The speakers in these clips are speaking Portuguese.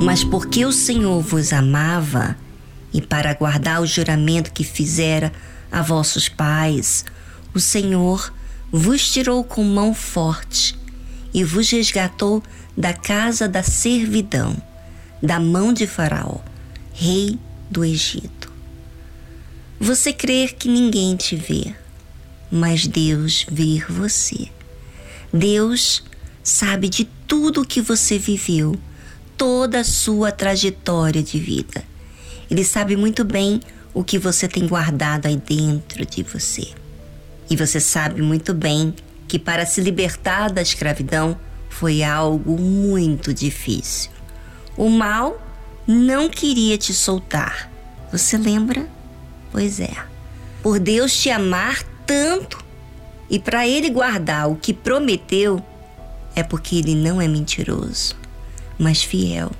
Mas porque o Senhor vos amava, e para guardar o juramento que fizera a vossos pais, o Senhor vos tirou com mão forte e vos resgatou da casa da servidão, da mão de Faraó, rei do Egito. Você crer que ninguém te vê, mas Deus vê você. Deus sabe de tudo o que você viveu toda a sua trajetória de vida. Ele sabe muito bem o que você tem guardado aí dentro de você. E você sabe muito bem que para se libertar da escravidão foi algo muito difícil. O mal não queria te soltar. Você lembra? Pois é. Por Deus te amar tanto e para ele guardar o que prometeu, é porque ele não é mentiroso mas fiel.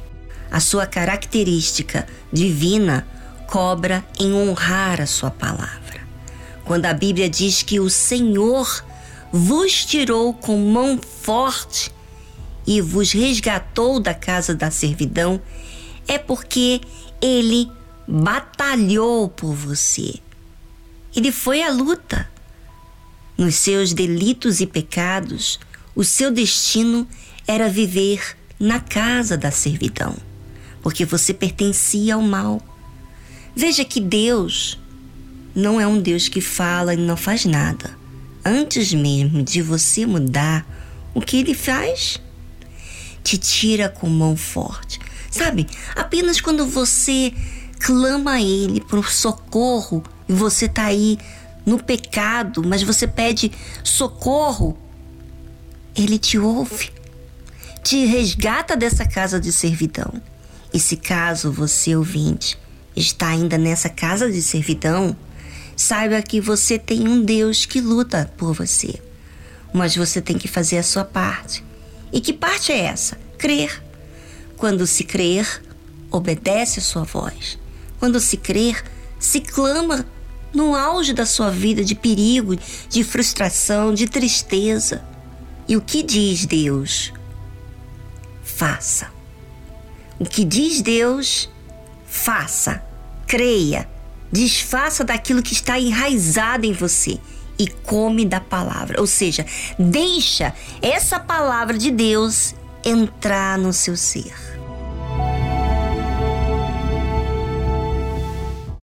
A sua característica divina cobra em honrar a sua palavra. Quando a Bíblia diz que o Senhor vos tirou com mão forte e vos resgatou da casa da servidão, é porque ele batalhou por você. Ele foi à luta. Nos seus delitos e pecados, o seu destino era viver na casa da servidão, porque você pertencia ao mal. Veja que Deus não é um Deus que fala e não faz nada. Antes mesmo de você mudar, o que ele faz? Te tira com mão forte. Sabe, apenas quando você clama a ele por socorro e você está aí no pecado, mas você pede socorro, ele te ouve te resgata dessa casa de servidão. E se caso você, ouvinte, está ainda nessa casa de servidão, saiba que você tem um Deus que luta por você. Mas você tem que fazer a sua parte. E que parte é essa? Crer. Quando se crer, obedece a sua voz. Quando se crer, se clama no auge da sua vida de perigo, de frustração, de tristeza. E o que diz Deus? Faça. O que diz Deus, faça. Creia. Desfaça daquilo que está enraizado em você e come da palavra. Ou seja, deixa essa palavra de Deus entrar no seu ser.